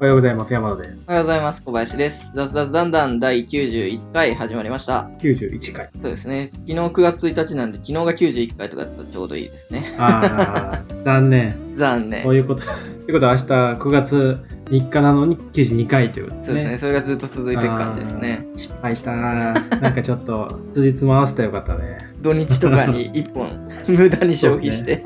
おはようございます。山田です。おはようございます。小林です。雑雑だんだん第91回始まりました。91回。そうですね。昨日9月1日なんで、昨日が91回とかだったらちょうどいいですね。あー、残念。残念そう。いうこと。ということは明日9月3日なのに92回ということですね。そうですね。それがずっと続いていく感じですね。失敗したななんかちょっと、辻褄合わせたらよかったね。土日とかに1本無駄に消費して。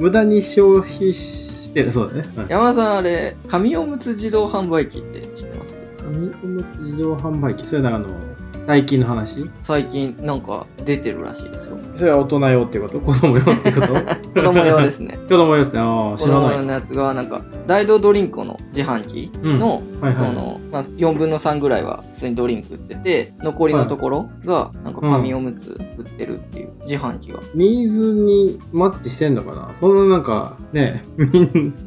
無駄に消費してる、そうだね。うん山田さん、あれ、紙おむつ自動販売機って知ってます？紙おむつ自動販売機。それなんかあの、最近の話？最近なんか出てるらしいですよ。それは大人用っていうこと？子供用ってこと？子供用ですね。子供用ですね。ああ、知子らない。供用のやつがなんか大道ドリンクの自販機の,、はいはい。そのまあ、4分の3ぐらいは普通にドリンク売ってて残りのところがなんか紙おむつ売ってるっていう自販機が、ニーズにマッチしてんのかな？そんななんか、ね、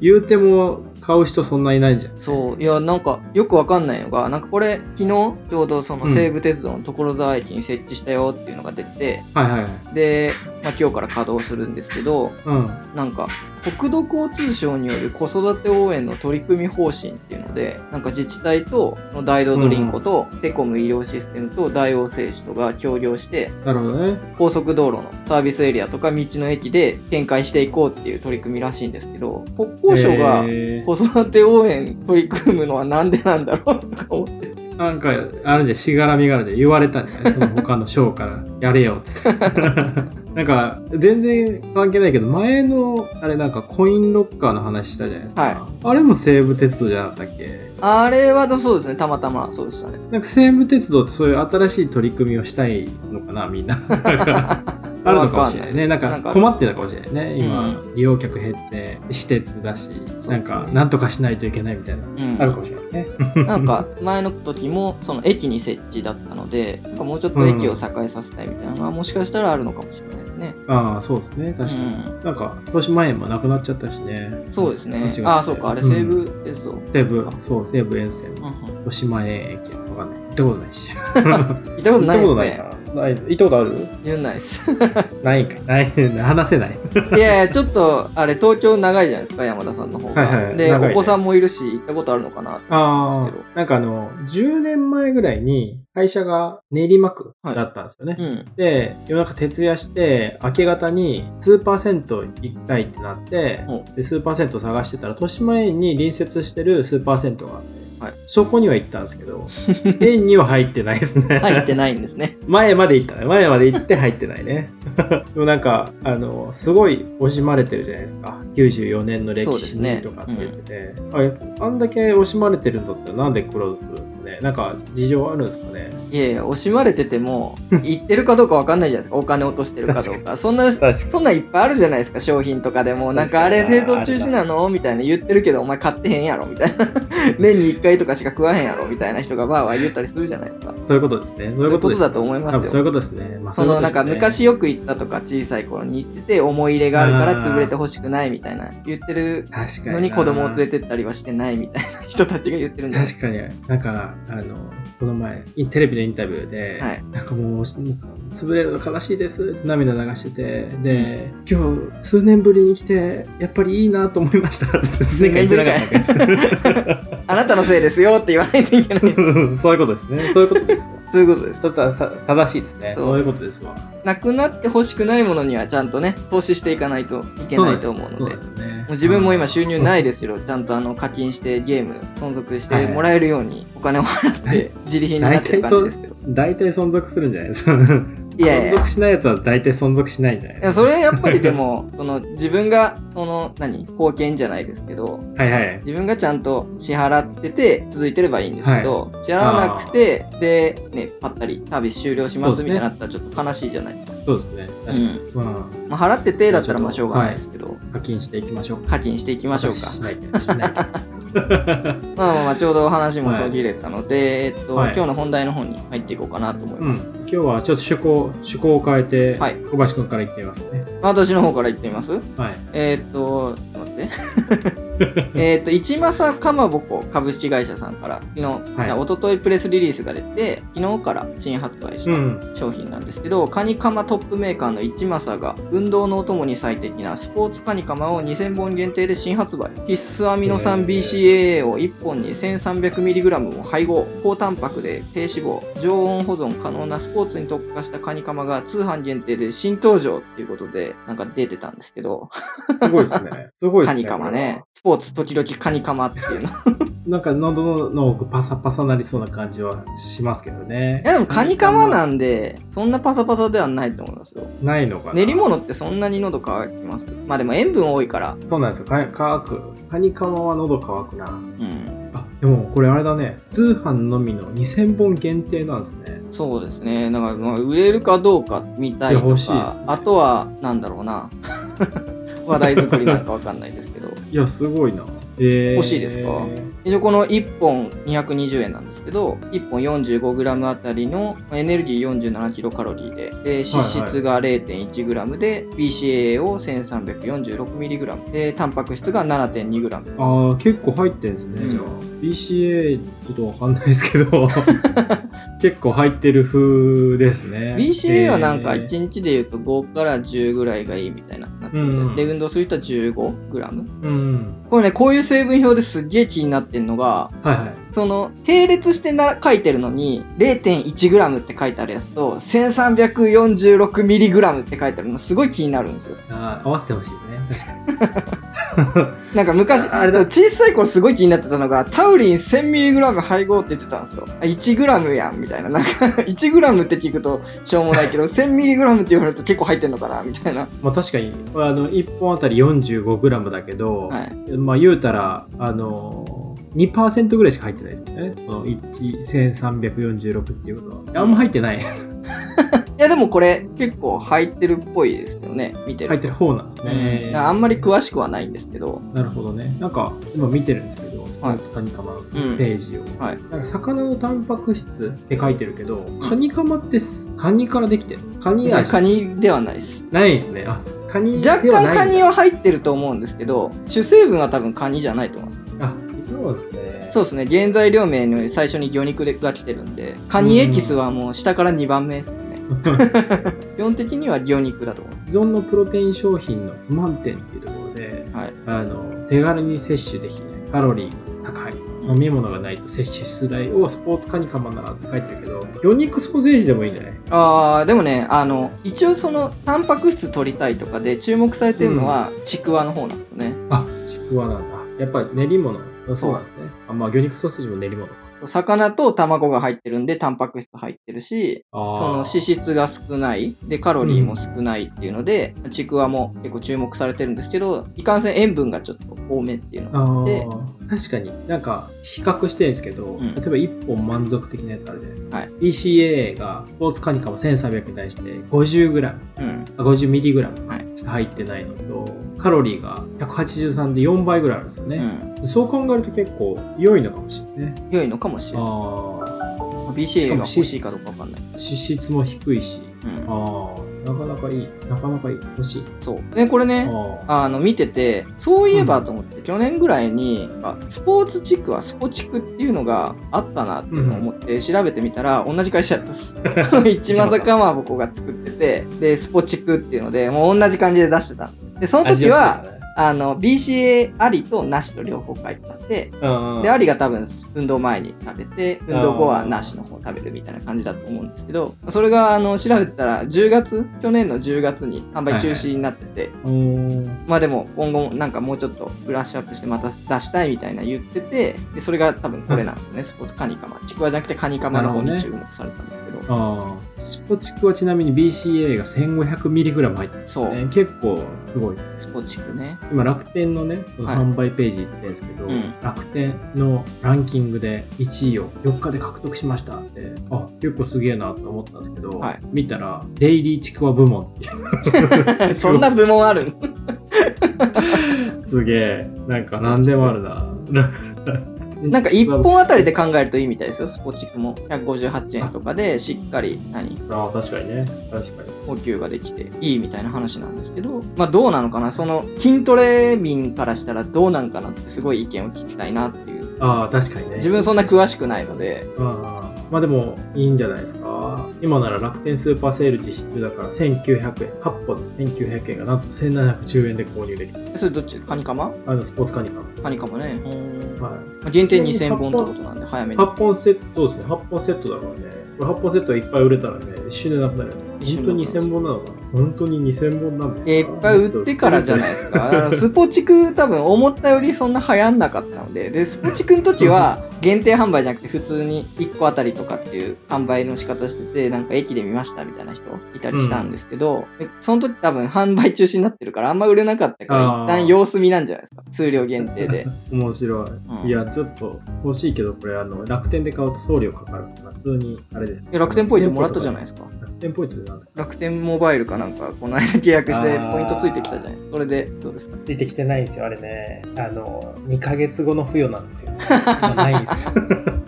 言うても買う人そんないないじゃん。そういやなんかよくわかんないのがなんかこれ昨日ちょうどそのうん西武鉄道の所沢駅に設置したよっていうのが出て、はいはいはい。で、まあ、今日から稼働するんですけどうん。なんか国土交通省による子育て応援の取り組み方針っていうのでなんか自治体とその大道ドリンコとテコム医療システムと大王製紙とが協業してなるほどね。高速道路のサービスエリアとか道の駅で展開していこうっていう取り組みらしいんですけど国交省がえ子育て応援取り組むのはなんでなんだろうとか思ってー、なんか、あれでしがらみがらで言われたんじゃないその他の省から、やれよって。なんか、全然関係ないけど、前の、あれなんかコインロッカーの話したじゃないですか。はいあれも西武鉄道じゃなかったっけ？あれはそうですねたまたま。そうでしたね。なんか西武鉄道ってそういう新しい取り組みをしたいのかな、みんな。あるのかもしれないね。なんか困ってたかもしれないね。今、う利用客減って、私鉄だし、なんか、なんとかしないといけないみたいな、うん。あるかもしれないね。なんか前の時もその駅に設置だったのでもうちょっと駅を栄えさせたいみたいなのはもしかしたらあるのかもしれないね。ああ、そうですね。確かに。うなんか、豊島園もなくなっちゃったしね。そうですね。ああ、そうか、あれうん西武鉄道。西武、そう、西武沿線豊島園駅。わかんない。行ったことないし。行ったことないですね。ない行ったことある？自分ないです。ないんかい。ない、話せない。いやいや、ちょっと、あれ、東京長いじゃないですか、山田さんの方が。はいはいで、お子さんもいるし、行ったことあるのかな。ああ、なんかあの、10年前ぐらいに会社が練馬区だったんですよね。うん。で、夜中徹夜して、明け方に数パーセント行きたいってなってお、で、数パーセント探してたら、豊島園に隣接してる数パーセントがあって、はいそこには行ったんですけど、園には入ってないですね。入ってないんですね。前まで行ったね。前まで行って入ってないね。でもなんか、あの、すごい惜しまれてるじゃないですか。94年の歴史そうですねとかって言ってて、ああんだけ惜しまれてるんだったらなんでクローズするんですか？ね。なんか事情あるんですかね。いやいや、惜しまれてても、行ってるかどうかわかんないじゃないですか。お金落としてるかどうか。そんな。そんなんいっぱいあるじゃないですか、商品とかでも。なんかあれ製造中止なの？みたいな言ってるけど、お前買ってへんやろ？みたいな。年に1回とかしか食わへんやろ？みたいな人がバーは言ったりするじゃないですか。そういうことですね。そういうことだとと思います多分そういうよ。ことですね。まあ、そのなんか昔よく行ったとか小さい頃に行ってて思い入れがあるから潰れてほしくないみたいな言ってるのに子供を連れてったりはしてないみたいな人たちが言ってるんじゃないです確かに、なんか、あの、この前、テレビのインタビューで、はいなんかもう、潰れるの悲しいですって涙流してて、で、今日、数年ぶりに来て、やっぱりいいなと思いましたって、数年ぶりかいかか。あなたのせいですよって言わないといけない。そういうことですね。そういうことです。そういうことです。た正しいですね。そういうことですわ。なくなってほしくないものにはちゃんとね、投資していかないといけないと思うので。もう自分も今収入ないですよ。ちゃんとあの課金してゲーム存続してもらえるようにお金を払っはいて自利品になってる感じですけど。大体存続するんじゃないですか。存続しないやつは大体存続しないんじゃないそれはやっぱりでも、その自分が、その、何貢献じゃないですけど、はいはい。自分がちゃんと支払ってて続いてればいいんですけど、支払わなくて、で、ね、ぱったりサービス終了しますみたいになったらちょっと悲しいじゃないですか。そうですね。確かに。ままあ、払っててだったらまあしょうがないですけど、あ、課金していきましょうか。課金していきましょうか。まあまあまあちょうど話も途切れたので、えっと、はい。今日の本題の方に入っていこうかなと思います。うん、今日はちょっと趣向、趣向を変えて、はい小林くんから言ってみますね。私の方から言ってみます？はい。えーっと、待って。えっと、一政かまぼこ株式会社さんから、昨日、はい一昨日プレスリリースが出て、昨日から新発売しうん。た商品なんですけど、カニカマトップメーカーの一政が、運動のお供に最適なスポーツカニカマを2000本限定で新発売。必須アミノ酸 BCAA を1本に 1300mg を配合、高タンパクで低脂肪、常温保存可能なスポーツに特化したカニカマが通販限定で新登場っていうことで、なんか出てたんですけど、すごいですね。すごいですね。カニカマね。スポーツ時々カニカマっていうの。なんか喉の奥パサパサなりそうな感じはしますけどね。いやでもカニカマなんで、そんなパサパサではないと思いますよ。ないのかな練り物ってそんなに喉乾きます？まあでも塩分多いから。そうなんですよ。か乾く。カニカマは喉乾くな。うん。あ、でもこれあれだね。通販のみの2000本限定なんですね。そうですね。だからまあ売れるかどうか見たいとか、あとは、なんだろうな。話題作りなんかわかんないですけど。いや、すごいな。えー、欲しいですか？一応この1本220円なんですけど、1本 45g あたりのエネルギー 47kcal で、で脂質が 0.1g で、BCAA を 1346mg で、タンパク質が 7.2g。ああ、結構入ってるんですね、うんじゃあ。BCA、ちょっとわかんないですけど、結構入ってる風ですね。BCA はなんかえー1日で言うと5から10ぐらいがいいみたいななってて、うんうんで、運動する人は 15g。うん。これね、こういう成分表ですっげえ気になってんのが、はいはい。その、並列してな書いてるのに、0.1g って書いてあるやつと、1346mg って書いてあるのすごい気になるんですよ。あー合わせてほしいね。確かに。なんか昔、あれだ小さい頃すごい気になってたのが、タウリン 1000mg 配合って言ってたんですよ。あ 1g やん、みたいな。なんか、1g って聞くとしょうもないけど、1000mg って言われると結構入ってんのかな、みたいな。まあ確かに、あの、1本あたり 45g だけど、はい。まあ言うたら、あのー、2%ぐらいしか入ってないですね。その1346っていうことは。あんま入ってない。いや、でもこれ結構入ってるっぽいですよね、見てると。入ってる方なんですね。うんあんまり詳しくはないんですけど、なるほどね。なんか、今見てるんですけど、スポーツカニカマのうんページを。はい。なんか魚のタンパク質って書いてるけど、カニカマってカニからできてるカニ味？カニではないです。ないですね。あ、カニで若干カニは入ってると思うんですけど、主成分は多分カニじゃないと思います。あ、そうですね。そうですね、原材料名の最初に魚肉が来てるんで、カニエキスはもう下から2番目ですね。基本的には魚肉だと思う。既存のプロテイン商品の不満点っていうところで、はい。あの手軽に摂取できない、カロリーが高い、飲み物がないと摂取しづらいをスポーツカニカマならって書いてるけど、魚肉ソーセージでもいいんじゃない？あー、でもね、あの、一応その、タンパク質取りたいとかで注目されてるのは、ちくわの方なんですね。あ、ちくわなんだ。やっぱり練り物。そうなんですね。あ、まあ魚肉ソーセージも練り物か。魚と卵が入ってるんで、タンパク質入ってるし、その脂質が少ない、で、カロリーも少ないっていうので、ちくわも結構注目されてるんですけど、いかんせん塩分がちょっと多めっていうのがあって、確かに。なんか比較してるんですけど、ん。例えば1本満足的なやつあるじゃないですか、はい。BCA がスポーツカニカマ1300に対して 50g うん。あ 50mg はい。しか入ってないのと、カロリーが183で4倍ぐらいあるんですよね、うん。そう考えると結構良いのかもしれないね。良いのかもしれない。あ BCA が欲しいかどうかわかんない。ー脂質も低いしうん。ああなかなかいいなかなかいい欲しいそう。で、これね、ああの、見てて、そういえばと思って、去年ぐらいに、あスポーツ地区はスポチクっていうのがあったなっていうのを思って調べてみたら、同じ会社やったっす。一政かまぼこが作ってて、で、スポチクっていうので、もう同じ感じで出してた。で、その時は、あの、BCA ありとなしと両方書いてあって、で、ありが多分運動前に食べて、運動後はなしの方食べるみたいな感じだと思うんですけど、それが、あの、調べてたら、10月、去年の10月に販売中止になってて、うーんまあでも今後なんかもうちょっとブラッシュアップしてまた出したいみたいな言ってて、でそれが多分これなんですね、スポーツカニカマ。ちくわじゃなくてカニカマの方に注目されたんでああ、スポチクはちなみに BCA が 1500mg 入ってるんですそう、ね。結構すごいです。スポチクね。今、楽天のね、そのはい販売ページ行ってるんですけど、うん楽天のランキングで1位を4日で獲得しましたって、あ、結構すげえなと思ったんですけど、はい見たら、デイリーちくわ部門っていう。そんな部門ある すげえ。なんか何でもあるな。なんか1本あたりで考えるといいみたいですよ、スポチクも。158円とかで、しっかり、何？ああ、確かにね。確かに。補給ができていいみたいな話なんですけど、まあどうなのかな、その筋トレ民からしたらどうなんかなってすごい意見を聞きたいなっていう。ああ、確かにね。自分そんな詳しくないので。ああ。まあでも、いいんじゃないですか？今なら楽天スーパーセール実施中だから1900円。8本1900円がなんと1710円で購入できる。それどっち？カニカマ？あの、スポーツカニカマ。カニカマね。はい。限定2000本ってことなんで、早めに。8本セットですね。8本セットだからね。これ8本セットいっぱい売れたらね、一瞬でなくなるよね。本当に2000本なのかな？本当に2000本なんでいっぱい売ってからじゃないですか。スポチク多分思ったよりそんな流行んなかったので、で、スポチクの時は 限定販売じゃなくて普通に1個あたりとかっていう販売の仕方してて、なんか駅で見ましたみたいな人いたりしたんですけど、うん、その時多分販売中止になってるからあんま売れなかったから一旦様子見なんじゃないですか。数量限定で。面白い。うん、いや、ちょっと欲しいけど、これあの楽天で買うと送料かかるから、普通にあれです、ね。楽天ポイントもらったじゃないですか。楽天ポイントでなん楽天モバイルかなんか、この間契約してポイントついてきたじゃない？ですか。それでどうですか？ついてきてないんですよ、あれね。あの、2ヶ月後の付与なんですよ。今ないんです。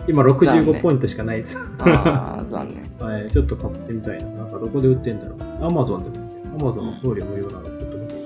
今65ポイントしかないです。ああ、残念。はい、ちょっと買ってみたいな。なんかどこで売ってんだろう。アマゾンでもアマゾンの送料無料なの。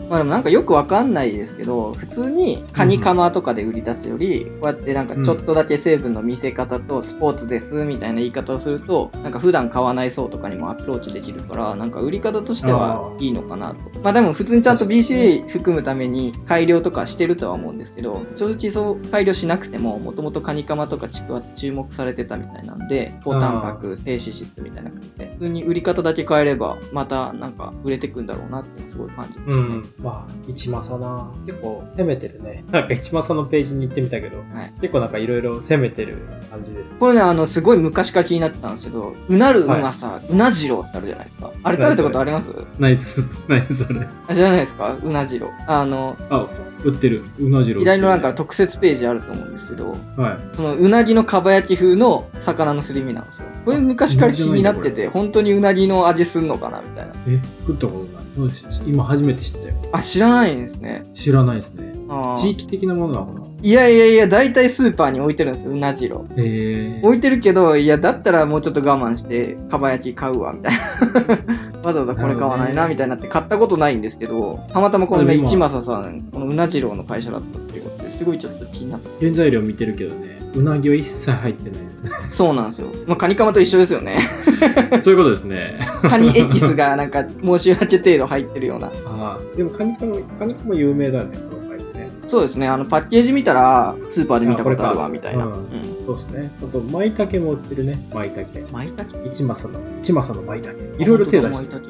まあでもなんかよくわかんないですけど、普通にカニカマとかで売り出すより、こうやってなんかちょっとだけ成分の見せ方とスポーツですみたいな言い方をすると、なんか普段買わない層とかにもアプローチできるから、なんか売り方としてはいいのかなと。まあでも普通にちゃんと BCA 含むために改良とかしてるとは思うんですけど、正直そう改良しなくても、もともとカニカマとかちくわ注目されてたみたいなんで、高タンパク、低脂質みたいな感じで、普通に売り方だけ変えれば、またなんか売れてくんだろうなってすごい感じますね。うん、まあ、一正な。結構攻めてるね。なんか一正のページに行ってみたけど、はい、結構なんかいろいろ攻めてる感じです。これね、あの、すごい昔から気になってたんですけど、うなるうまさ、はい、うなじろうってあるじゃないですか。あれ食べたことあります？ないです。ないです、それ。あ、知らないですか？うなじろう。あの、あ、売ってる。うなじろう。左の欄から特設ページあると思うんですけど、はい。そのうなぎのかば焼き風の魚のすり身なんですよ。これ昔から気になってて、本当にうなぎの味すんのかなみたいな。え、食ったことない。今初めて知ったよ。あ、知らないんですね。知らないですね。地域的なものなのかないやいやいや、大体スーパーに置いてるんですよ、うなじろ。へ置いてるけど、いや、だったらもうちょっと我慢して、かば焼き買うわ、みたいな。わざわざこれ買わないな、みたいになって買ったことないんですけど、たまたまこのね、一正さん、このうなじろうの会社だったっていうことですごいちょっと気になって。原材料見てるけどね、うなぎは一切入ってない。そうなんですよ。まあ、カニカマと一緒ですよね。そういうことですね。カニエキスがなんか申し訳程度入ってるような。ああ、でもカニカマ、カニカマ有名だね。そうですね。あの、パッケージ見たら、スーパーで見たことあるわ、みたいな。うん。そうですね。あと、舞茸も売ってるね。舞茸。舞茸？一正の、一正の舞茸。いろいろ手出してる。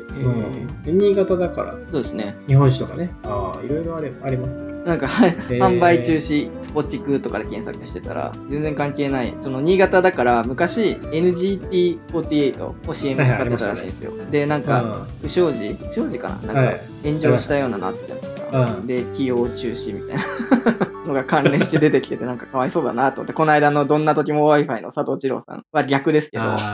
うん。新潟だから。そうですね。日本酒とかね。ああ、いろいろあれあります。なんか、販売中止、スポチクとかで検索してたら、全然関係ない。その、新潟だから、昔、NGT48 を CM 使ってたらしいんですよ。で、なんか、不祥事不祥事かな？なんか、炎上したようななってじゃないですか。で、起用中止みたいなのが関連して出てきてて、なんかかわいそうだなと思って、この間のどんな時も Wi-Fi の佐藤二郎さんは逆ですけど、そ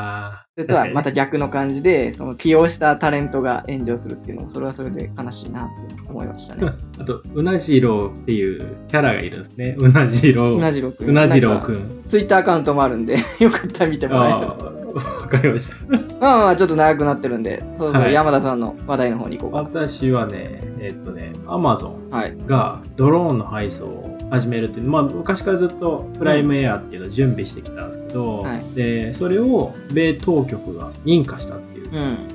れとはまた逆の感じで、その起用したタレントが炎上するっていうのも、それはそれで悲しいなって思いましたね。あと、うなじろうっていうキャラがいるんですね。うなじろう。うなじろうくん。うなじろうくん。ツイッターアカウントもあるんで、よかったら見てもらえると。わかりました。まあまあ、ちょっと長くなってるんで、そうそ山田さんの話題の方に行こうか。私はね、えっとね、アマゾンがドローンの配送を始めるっていう、まあ、昔からずっとプライムエアっていうのを準備してきたんですけど、はい、でそれを米当局が認可したっ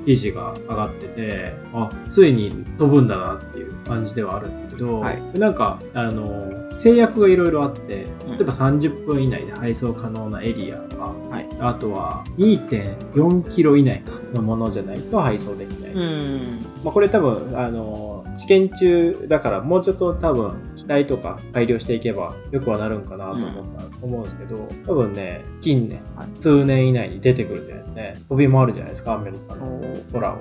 記事が上がってて、うん、あついに飛ぶんだなっていう感じではあるんですけど、はい、なんかあの制約がいろいろあって、例えば30分以内で配送可能なエリアとか、はい、あとは2.4キロ以内のものじゃないと配送できない。まあ、これ多分、あの、試験中だからもうちょっと多分機体とか改良していけばよくはなるんかなと思った、うん、思うんですけど、多分ね、近年、数年以内に出てくるんじゃないですね。飛び回るじゃないですか、アメリカの空を。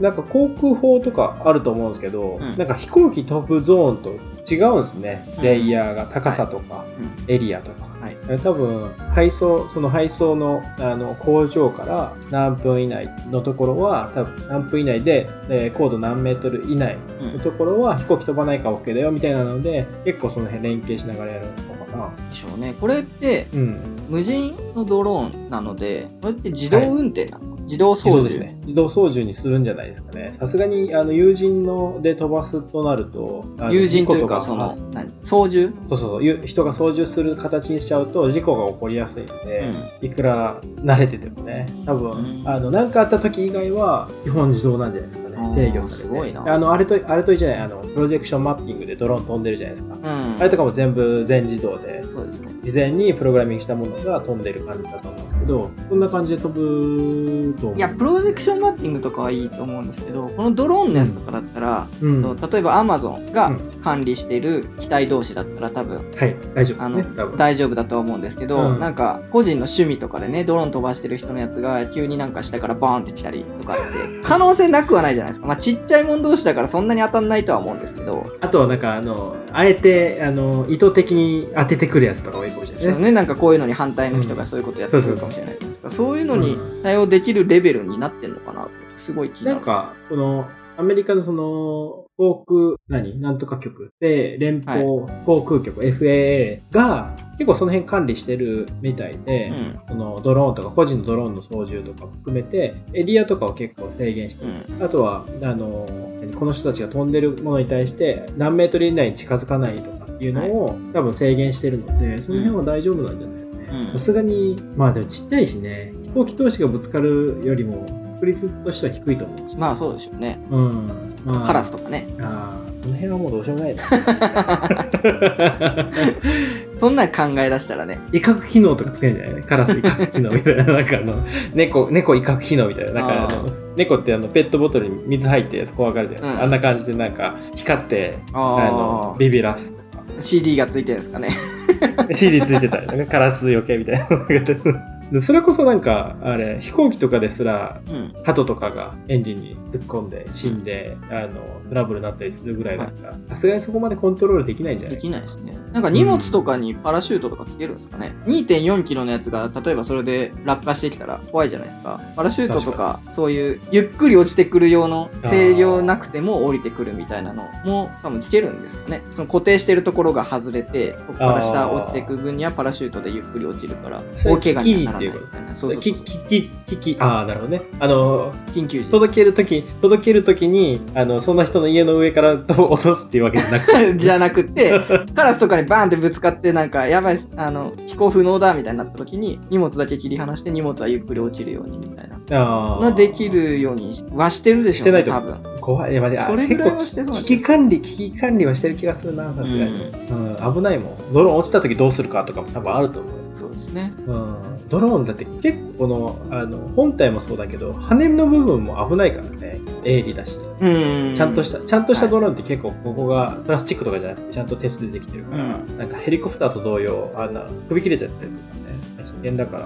なんか航空法とかあると思うんですけど、うん、なんか飛行機飛ぶゾーンと違うんですね。レイヤーが高さとか、エリアとか。はい、多分、配送、その配送のあの工場から何分以内のところは、多分何分以内で、えー、高度何メートル以内のところは飛行機飛ばないから OK だよみたいなので、結構その辺連携しながらやるのかな。でしょうね。これって、うん。無人のドローンなので、これって自動運転なの、自動操縦。ですね。自動操縦にするんじゃないですかね。さすがに、あの、友人ので飛ばすとなると、友人というか、その、何？操縦？そうそうそう。ゆ人が操縦する形にしちゃうと事故が起こりやすいので、いくら慣れててもね。多分、うん。あの何かあった時以外は基本自動なんじゃないですかね。制御されて。すごいな。あのあれとあれと一緒じゃないあのプロジェクションマッピングでドローン飛んでるじゃないですか、うん。あれとかも全部全自動で。そうですね。事前にプログラミングしたものが飛んでる感じだと思うけどこんな感じで飛ぶといや、プロジェクションマッピングとかはいいと思うんですけど、このドローンのやつとかだったら、うん。例えば Amazon がうん。管理している機体同士だったら多分、はい。大丈夫ね多分。大丈夫だとは思うんですけど、うん。なんか個人の趣味とかでねドローン飛ばしてる人のやつが急になんか下からバーンって来たりとかって可能性なくはないじゃないですか。まあちっちゃいもん同士だからそんなに当たんないとは思うんですけど、あとはなんかあのあえてあの意図的に当ててくるやつとか多いかもしれないですね。そうねなんかこういうのに反対の人がそういうことやってくるかもしれないじゃないですか、そういうのに対応できるレベルになってんのかなとすごい気になる。なんか、この、アメリカのその、航空、何？なんとか局で、連邦航空局、FAA が、結構その辺管理してるみたいで、うん。そのドローンとか、個人のドローンの操縦とか含めて、エリアとかを結構制限してうる。ん。あとは、あの、何？この人たちが飛んでるものに対して、何メートル以内に近づかないとかっていうのを、多分制限してるので、その辺は大丈夫なんじゃない？さすがに、まあでもちっちゃいしね、飛行機同士がぶつかるよりも、確率としては低いと思うし。まあそうでしょうねうん。まあカラスとかねああ、この辺はもうどうしようもないな。そんなん考え出したらね威嚇機能とかつけるんじゃない？カラス威嚇機能みたいな。なんかあの、猫、猫威嚇機能みたいな。なんかあの猫ってあの、ペットボトルに水入って怖がるじゃないですか。うんあんな感じでなんか、光って、ああの、ビビらす CD がついてるんですかね。CD ついてた。よね、カラス余計みたいなそれこそなんか、あれ、飛行機とかですら、うん鳩とかがエンジンに突っ込んで死んで、あのトラブルになったりするぐらいだったらさすがにそこまでコントロールできないんじゃなでいきないですね。なんか荷物とかにパラシュートとかつけるんですかね。2.4キロのやつが、例えばそれで落下してきたら怖いじゃないですか。パラシュートとか、そういうゆっくり落ちてくる用の制御なくても降りてくるみたいなのも多分つけるんですかね。その固定してるところが外れて、ここから下落ちていく分にはパラシュートでゆっくり落ちるから、大怪我にはならっていうたいな。そうきききききああなるほどねあの緊急時。届けるとき届けるときにあのそんな人の家の上から と落とすっていうわけじゃなくて じゃなくて、カラスとかにバーンってぶつかって、なんか、やばい、あの、飛行不能だみたいになった時に、荷物だけ切り離して、荷物はゆっくり落ちるようにみたいな。あーのできるようにはしてるでしょうね、多分。怖い。いやまあそれぐらいは結してそう危機管理危機管理はしてる気がするなさすがに、うん。危ないもん。ドローン落ちた時どうするかとかも多分あると思う。そうですね。うん。ドローンだって結構のあの本体もそうだけど羽の部分も危ないからね。鋭利だし。うん。ちゃんとした、ちゃんとしたドローンって結構ここがプラスチックとかじゃなくてちゃんと鉄でできてるから、うん。なんかヘリコプターと同様あんな首切れちゃったりとかだか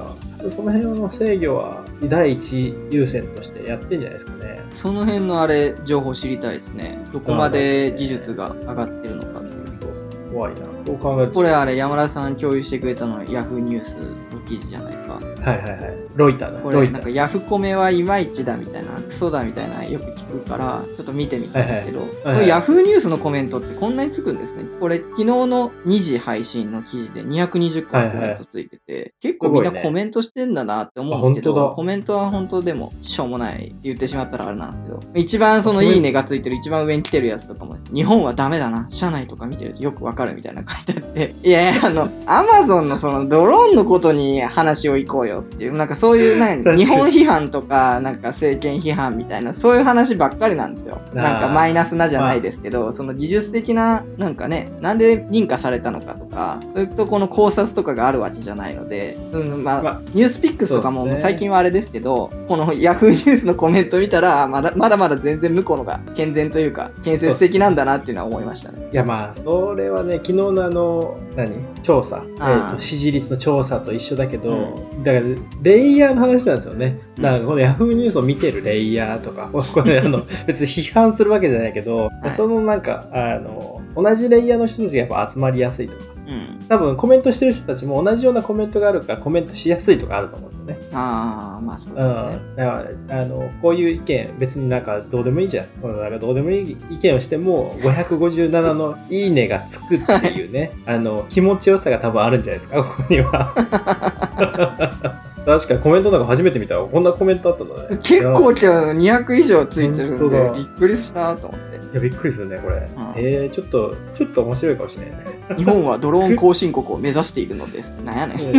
らその辺の制御は第一優先としてやってんじゃないですかねその辺のあれ、情報知りたいですね。どこまで技術が上がってるのかっていう。そう怖いなそう考える？とこれあれ、山田さん共有してくれたのは Yahoo ニュースの記事じゃないか。はいはいはい。ロイターだ。これ、なんかヤフコメはいまいちだみたいな、クソだみたいな、よく聞くから、ちょっと見てみたんですけど、はいはい。ヤフーニュースのコメントってこんなにつくんですね。これ、昨日の2時配信の記事で220個のコメントついてて、結構みんなすごいねコメントしてんだなって思うんですけど、あ本当だ。コメントは本当でもしょうもないって言ってしまったらあれなんですけど、一番そのいいねがついてる一番上に来てるやつとかも、日本はダメだな、社内とか見てるとよくわかるみたいな書いてあって、いやいや、あの、アマゾンのそのドローンのことに話を行こうよっていう、なんかそういう、な日本批判とか、なんか政権批判みたいな、そういう話ばっかりなんですよ。なんかマイナスなじゃないですけど、その技術的な、なんかね、なんで認可されたのかとか、そういうとこの考察とかがあるわけじゃないので、うんまあ、まあニュースピックスとかもね。最近はあれですけど、このヤフーニュースのコメント見たら、まだまだまだ全然向こうのが健全というか、建設的なんだなっていうのは思いましたね。いやまあそれはね昨日のあの何？調査、えあー支持率の調査と一緒だけど、だからレイヤーの話なんですよね。うん。だからこのヤフーニュースを見てるレイヤーとか これあの別に批判するわけじゃないけど、はい。そのなんかあの同じレイヤーの人たちがやっぱ集まりやすいと。かうん。多分コメントしてる人たちも同じようなコメントがあるからコメントしやすいとかあると思うんですよね。ああ、まあそううですね。ん。だから、あの、こういう意見、別になんかどうでもいいじゃん。このなんかどうでもいい意見をしても、557のいいねがつくっていうね、あの、気持ちよさが多分あるんじゃないですか、ここには。確かにコメントなんか初めて見たら、こんなコメントあったのね。結構今日200以上ついてるんで、びっくりしたと思って。いや、びっくりするね、これ。んえー、ちょっと、ちょっと面白いかもしれないね。日本はドローン後進国を目指しているのです。なんやねん。い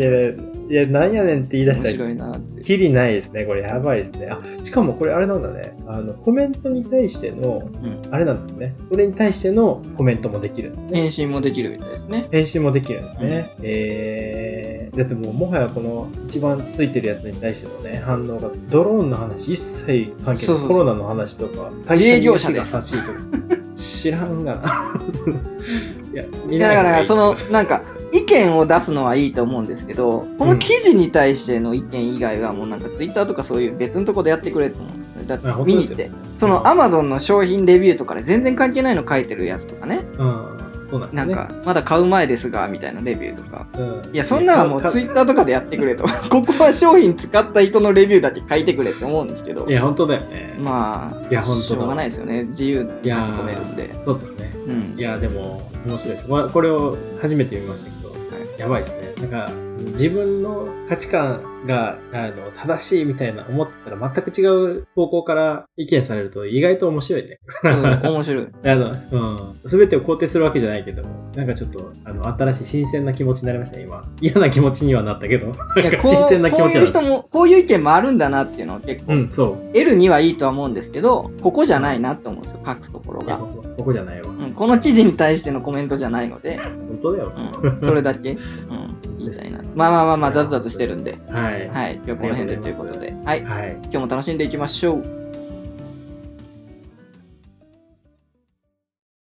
や、いや、なんやねんって言い出したら、面白いな。きりないですね。これやばいですね。あ、しかもこれあれなんだね。あの、コメントに対しての、うんあれなんですね。それに対してのコメントもできるね。返信もできるみたいですね。返信もできるんですね。えー、だってもうもはやこの一番ついてるやつに対してのね、反応が、ドローンの話一切関係ない。コロナの話とか、会社に優しいとか。知らんがな。いや、見いやだから、その、いなんか、意見を出すのはいいと思うんですけど、この記事に対しての意見以外はもうなんかツイッターとかそういう別のとこでやってくれと思うんですね。だって見に行って。そのアマゾンの商品レビューとかで全然関係ないの書いてるやつとかね。うん、そうなんね。なんか、まだ買う前ですが、みたいなレビューとか。うん、いや、そんなのはもうツイッターとかでやってくれと。ここは商品使った人のレビューだけ書いてくれって思うんですけどい。や、本当だよね。まあ、いや本当だしょうがないですよね。自由に書き込めるんで。そうですね。うんい。や、でも、面白いです。これこれを初めて見ましたけど、やばいですね。なんか、自分の価値観が、あの、正しいみたいな思ってたら全く違う方向から意見されると意外と面白いね。そう面白い。あの、うん。すべてを肯定するわけじゃないけども、なんかちょっと、あの、新しい新鮮な気持ちになりましたね、今。嫌な気持ちにはなったけど、いなんか新鮮な気こう持ちになった。いう人も、こういう意見もあるんだなっていうのは結構、うん、そう。L にはいいとは思うんですけど、ここじゃないなって思うんですよ、書くところが。ここここじゃないわ。うん、この記事に対してのコメントじゃないので、本当だよ。うん、それだけ、うん、言いたいな。まあまあまあまあ、雑々してるんで、はい。はい、今日この辺でということで、はい、はい。今日も楽しんでいきましょう。